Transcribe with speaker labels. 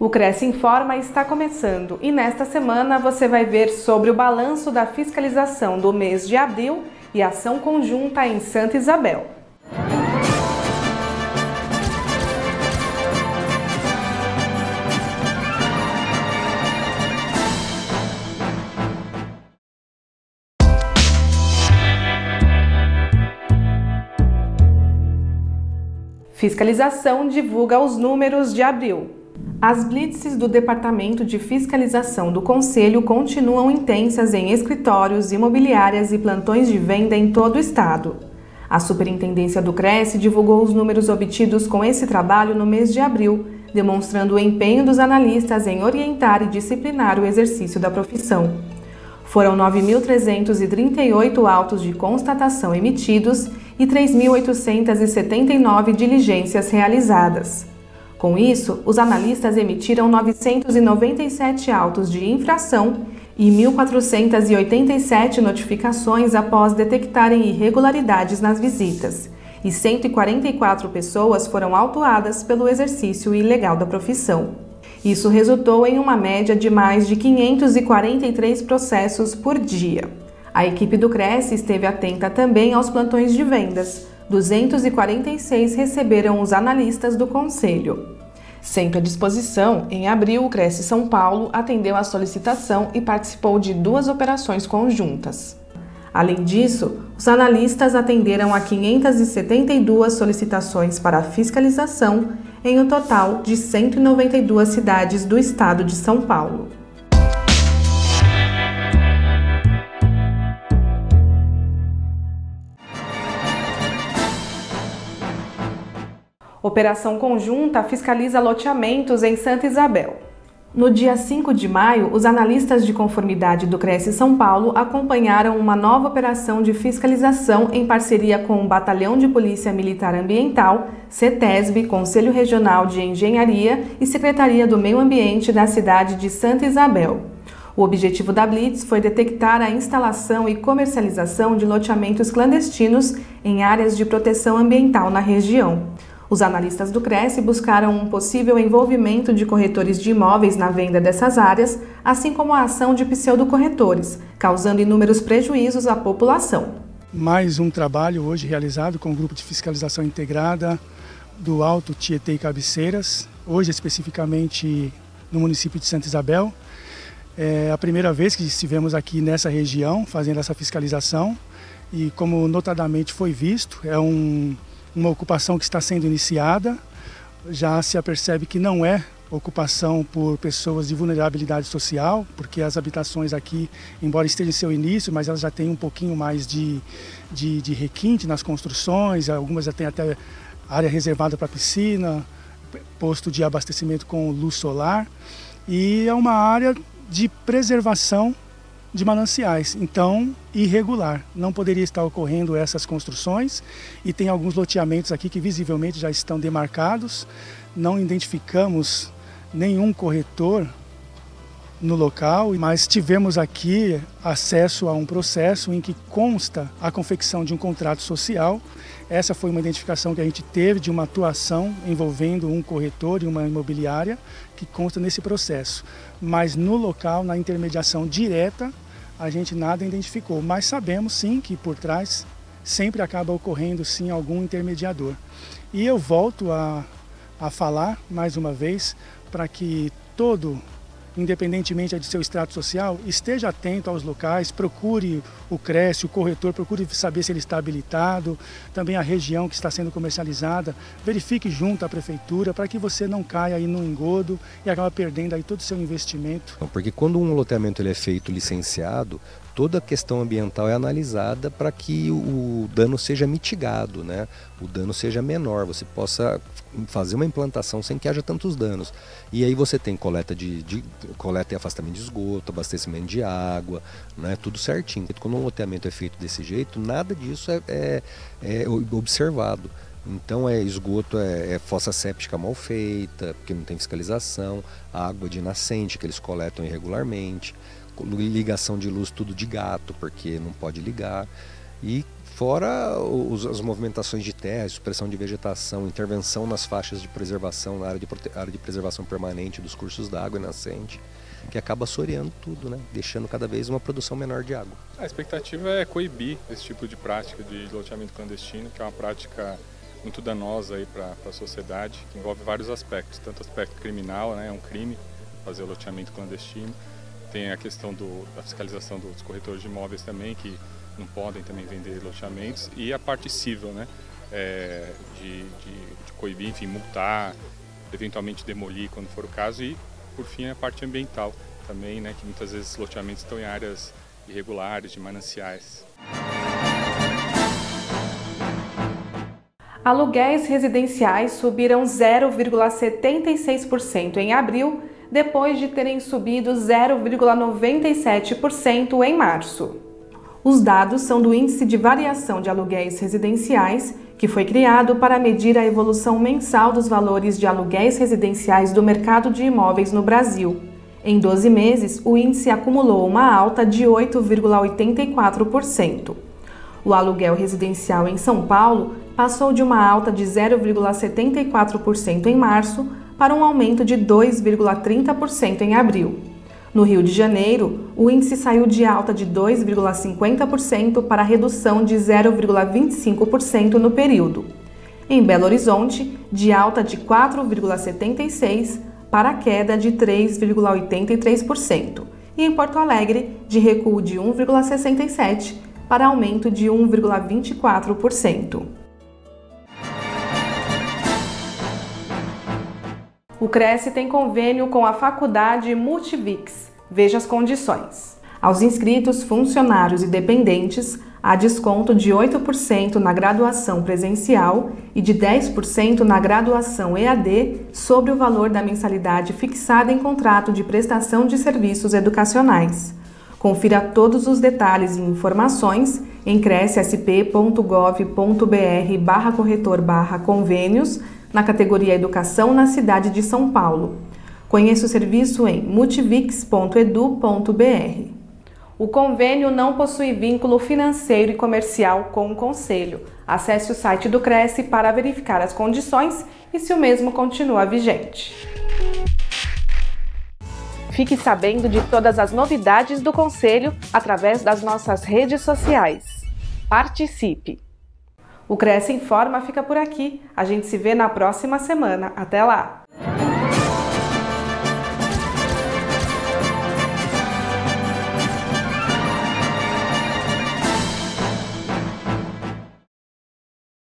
Speaker 1: O Cresce Informa está começando e nesta semana você vai ver sobre o balanço da fiscalização do mês de abril e ação conjunta em Santa Isabel. Fiscalização divulga os números de abril. As blitzes do Departamento de Fiscalização do Conselho continuam intensas em escritórios, imobiliárias e plantões de venda em todo o estado. A Superintendência do Cresce divulgou os números obtidos com esse trabalho no mês de abril, demonstrando o empenho dos analistas em orientar e disciplinar o exercício da profissão. Foram 9.338 autos de constatação emitidos e 3.879 diligências realizadas. Com isso, os analistas emitiram 997 autos de infração e 1.487 notificações após detectarem irregularidades nas visitas, e 144 pessoas foram autuadas pelo exercício ilegal da profissão. Isso resultou em uma média de mais de 543 processos por dia. A equipe do Cresce esteve atenta também aos plantões de vendas, 246 receberam os analistas do Conselho. Sempre à disposição, em abril, o Cresce São Paulo atendeu a solicitação e participou de duas operações conjuntas. Além disso, os analistas atenderam a 572 solicitações para fiscalização em um total de 192 cidades do estado de São Paulo. Operação conjunta fiscaliza loteamentos em Santa Isabel. No dia 5 de maio, os analistas de conformidade do Cresce São Paulo acompanharam uma nova operação de fiscalização em parceria com o Batalhão de Polícia Militar Ambiental, CETESB, Conselho Regional de Engenharia e Secretaria do Meio Ambiente da cidade de Santa Isabel. O objetivo da Blitz foi detectar a instalação e comercialização de loteamentos clandestinos em áreas de proteção ambiental na região. Os analistas do Cresce buscaram um possível envolvimento de corretores de imóveis na venda dessas áreas, assim como a ação de pseudocorretores, causando inúmeros prejuízos à população.
Speaker 2: Mais um trabalho hoje realizado com o Grupo de Fiscalização Integrada do Alto Tietê e Cabeceiras, hoje especificamente no município de Santa Isabel. É a primeira vez que estivemos aqui nessa região fazendo essa fiscalização e como notadamente foi visto, é um uma ocupação que está sendo iniciada. Já se apercebe que não é ocupação por pessoas de vulnerabilidade social, porque as habitações aqui, embora estejam em seu início, mas elas já têm um pouquinho mais de, de, de requinte nas construções, algumas já têm até área reservada para piscina, posto de abastecimento com luz solar, e é uma área de preservação de mananciais, então irregular. Não poderia estar ocorrendo essas construções e tem alguns loteamentos aqui que visivelmente já estão demarcados. Não identificamos nenhum corretor no local, mas tivemos aqui acesso a um processo em que consta a confecção de um contrato social. Essa foi uma identificação que a gente teve de uma atuação envolvendo um corretor e uma imobiliária que consta nesse processo. Mas no local, na intermediação direta, a gente nada identificou, mas sabemos sim que por trás sempre acaba ocorrendo sim algum intermediador. E eu volto a, a falar mais uma vez para que todo independentemente de seu extrato social, esteja atento aos locais, procure o CRES, o corretor, procure saber se ele está habilitado, também a região que está sendo comercializada, verifique junto à prefeitura para que você não caia aí no engodo e acabe perdendo aí todo o seu investimento.
Speaker 3: Porque quando um loteamento ele é feito licenciado, toda a questão ambiental é analisada para que o dano seja mitigado, né? o dano seja menor, você possa fazer uma implantação sem que haja tantos danos. E aí você tem coleta de, de coleta e afastamento de esgoto, abastecimento de água, né? tudo certinho. Quando um loteamento é feito desse jeito, nada disso é, é, é observado. Então é esgoto, é, é, fossa séptica mal feita, porque não tem fiscalização, água de nascente que eles coletam irregularmente ligação de luz tudo de gato, porque não pode ligar. E Fora os, as movimentações de terra, supressão de vegetação, intervenção nas faixas de preservação, na área de, área de preservação permanente dos cursos d'água e nascente, que acaba assoreando tudo, né? deixando cada vez uma produção menor de água.
Speaker 4: A expectativa é coibir esse tipo de prática de loteamento clandestino, que é uma prática muito danosa para a sociedade, que envolve vários aspectos, tanto aspecto criminal, né, é um crime fazer loteamento clandestino, tem a questão do, da fiscalização dos corretores de imóveis também, que não podem também vender loteamentos, e a parte civil, né, é, de, de, de coibir, enfim, multar, eventualmente demolir quando for o caso, e por fim a parte ambiental também, né, que muitas vezes loteamentos estão em áreas irregulares, de mananciais.
Speaker 1: Aluguéis residenciais subiram 0,76% em abril, depois de terem subido 0,97% em março. Os dados são do Índice de Variação de Aluguéis Residenciais, que foi criado para medir a evolução mensal dos valores de aluguéis residenciais do mercado de imóveis no Brasil. Em 12 meses, o índice acumulou uma alta de 8,84%. O aluguel residencial em São Paulo passou de uma alta de 0,74% em março para um aumento de 2,30% em abril. No Rio de Janeiro, o índice saiu de alta de 2,50% para redução de 0,25% no período. Em Belo Horizonte, de alta de 4,76% para queda de 3,83%. E em Porto Alegre, de recuo de 1,67% para aumento de 1,24%. O Cresce tem convênio com a Faculdade Multivix. Veja as condições. Aos inscritos, funcionários e dependentes, há desconto de 8% na graduação presencial e de 10% na graduação EAD sobre o valor da mensalidade fixada em contrato de prestação de serviços educacionais. Confira todos os detalhes e informações em crescsp.gov.br barra corretor barra convênios na categoria Educação na cidade de São Paulo. Conheça o serviço em multivix.edu.br. O convênio não possui vínculo financeiro e comercial com o Conselho. Acesse o site do Cresce para verificar as condições e se o mesmo continua vigente. Fique sabendo de todas as novidades do Conselho através das nossas redes sociais. Participe! O Cresce Informa fica por aqui. A gente se vê na próxima semana. Até lá!